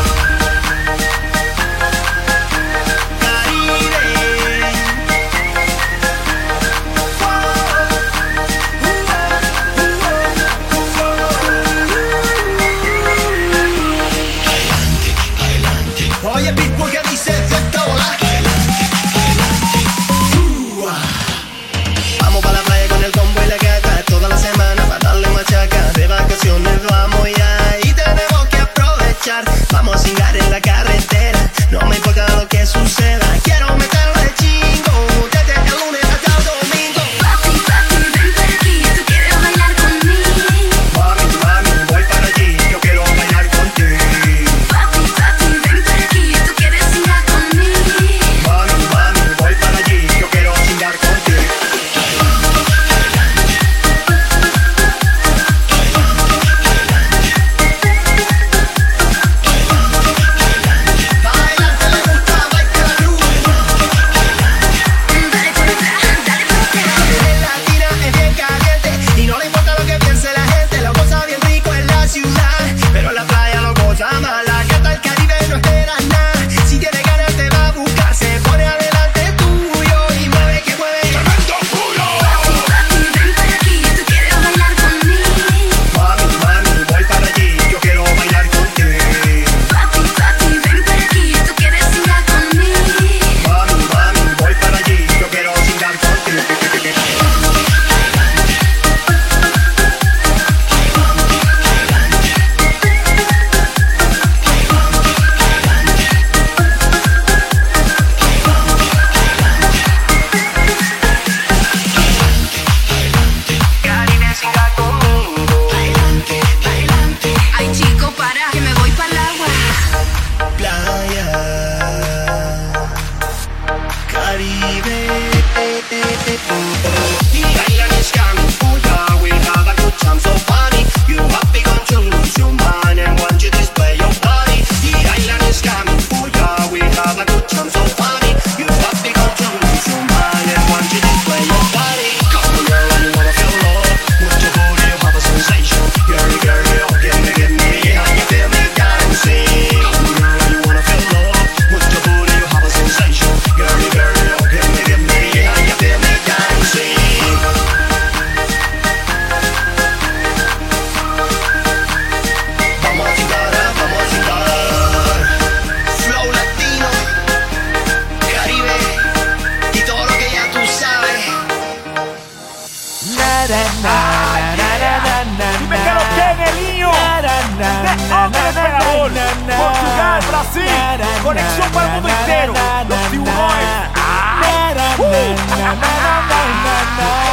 Esta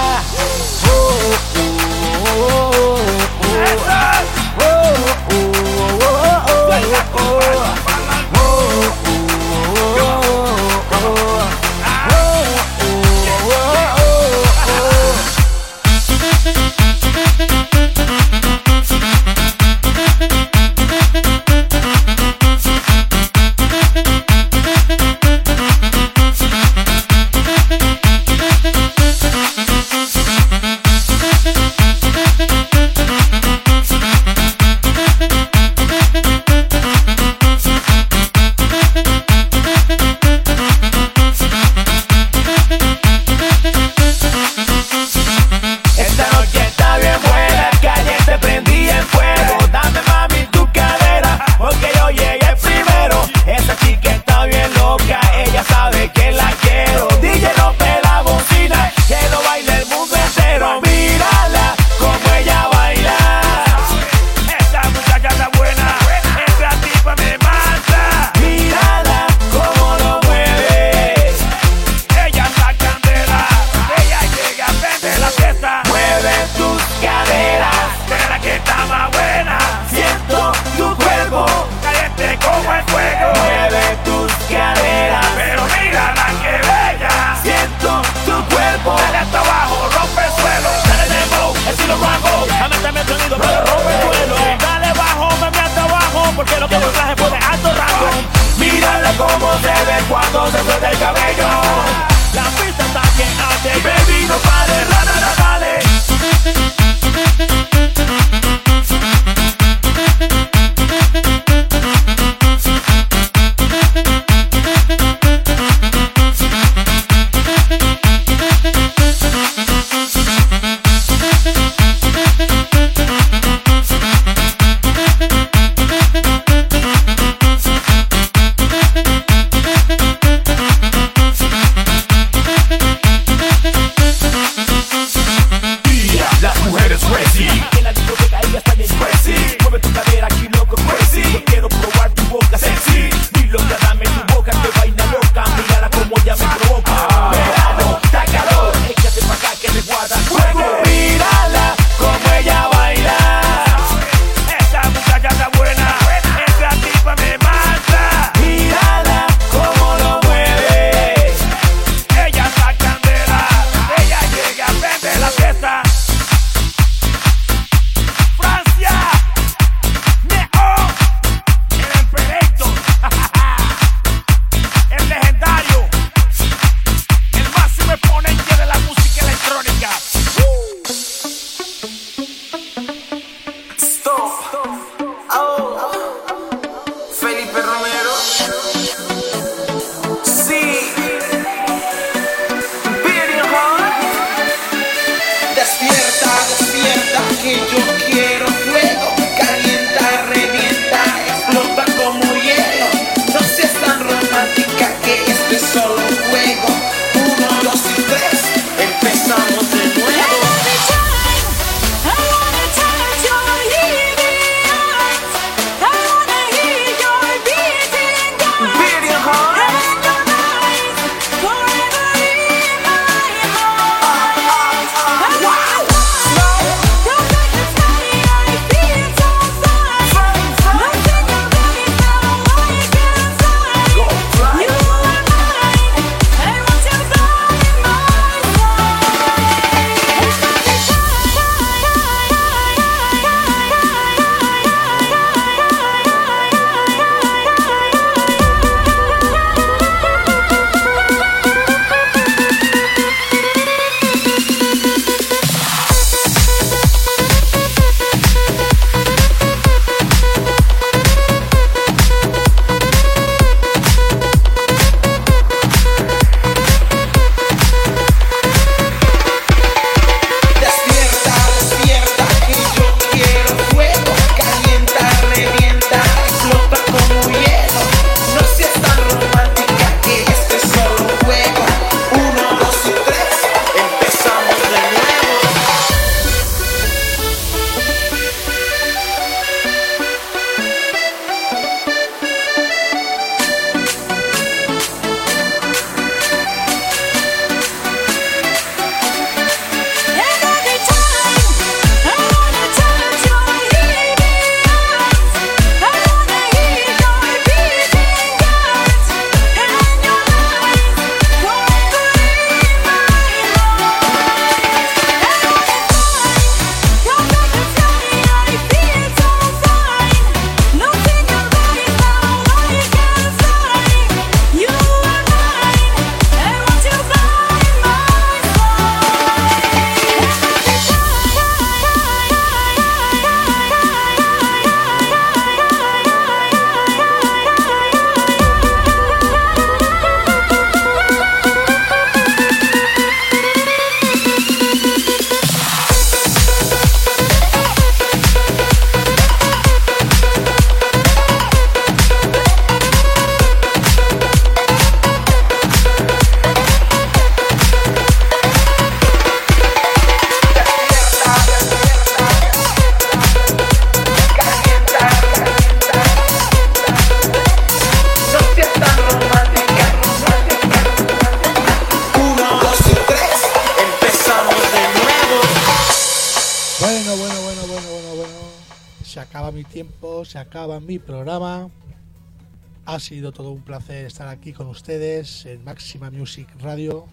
sido todo un placer estar aquí con ustedes en Máxima Music Radio.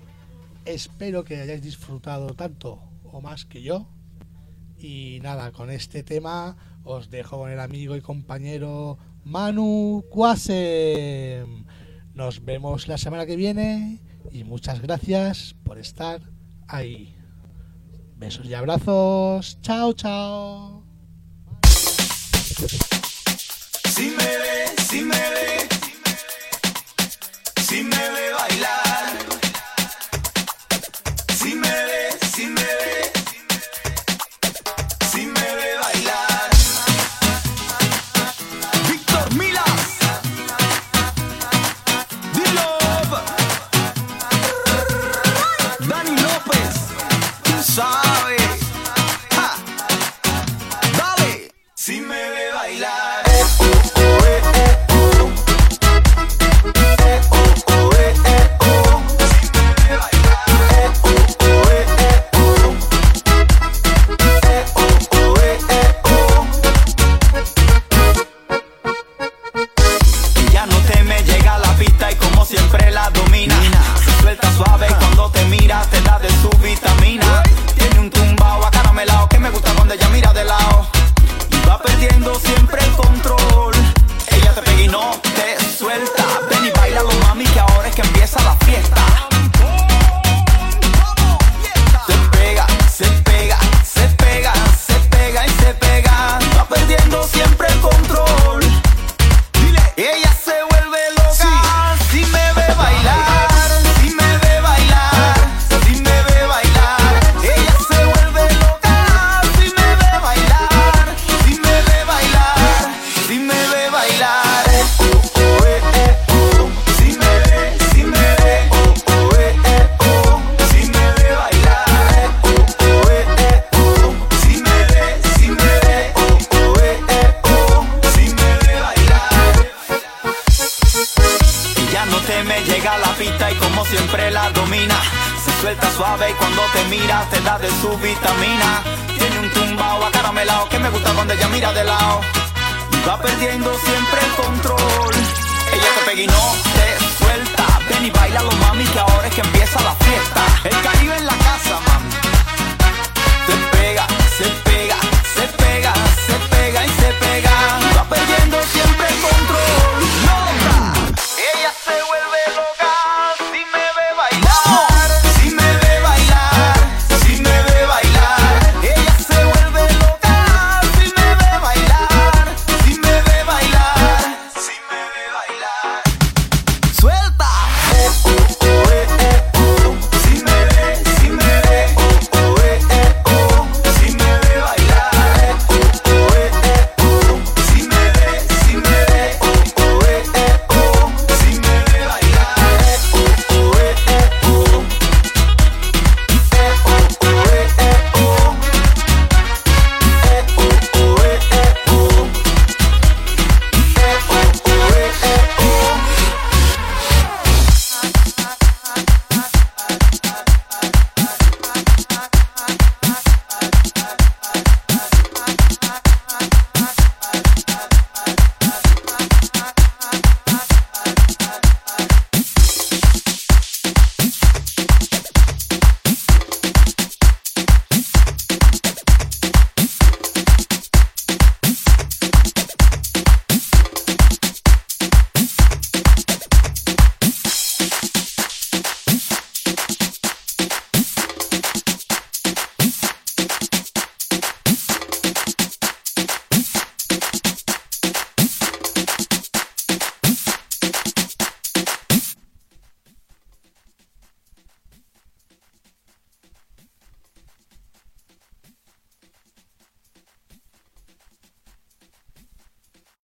Espero que hayáis disfrutado tanto o más que yo. Y nada, con este tema os dejo con el amigo y compañero Manu Quasem. Nos vemos la semana que viene y muchas gracias por estar ahí. Besos y abrazos. Chao, chao. side.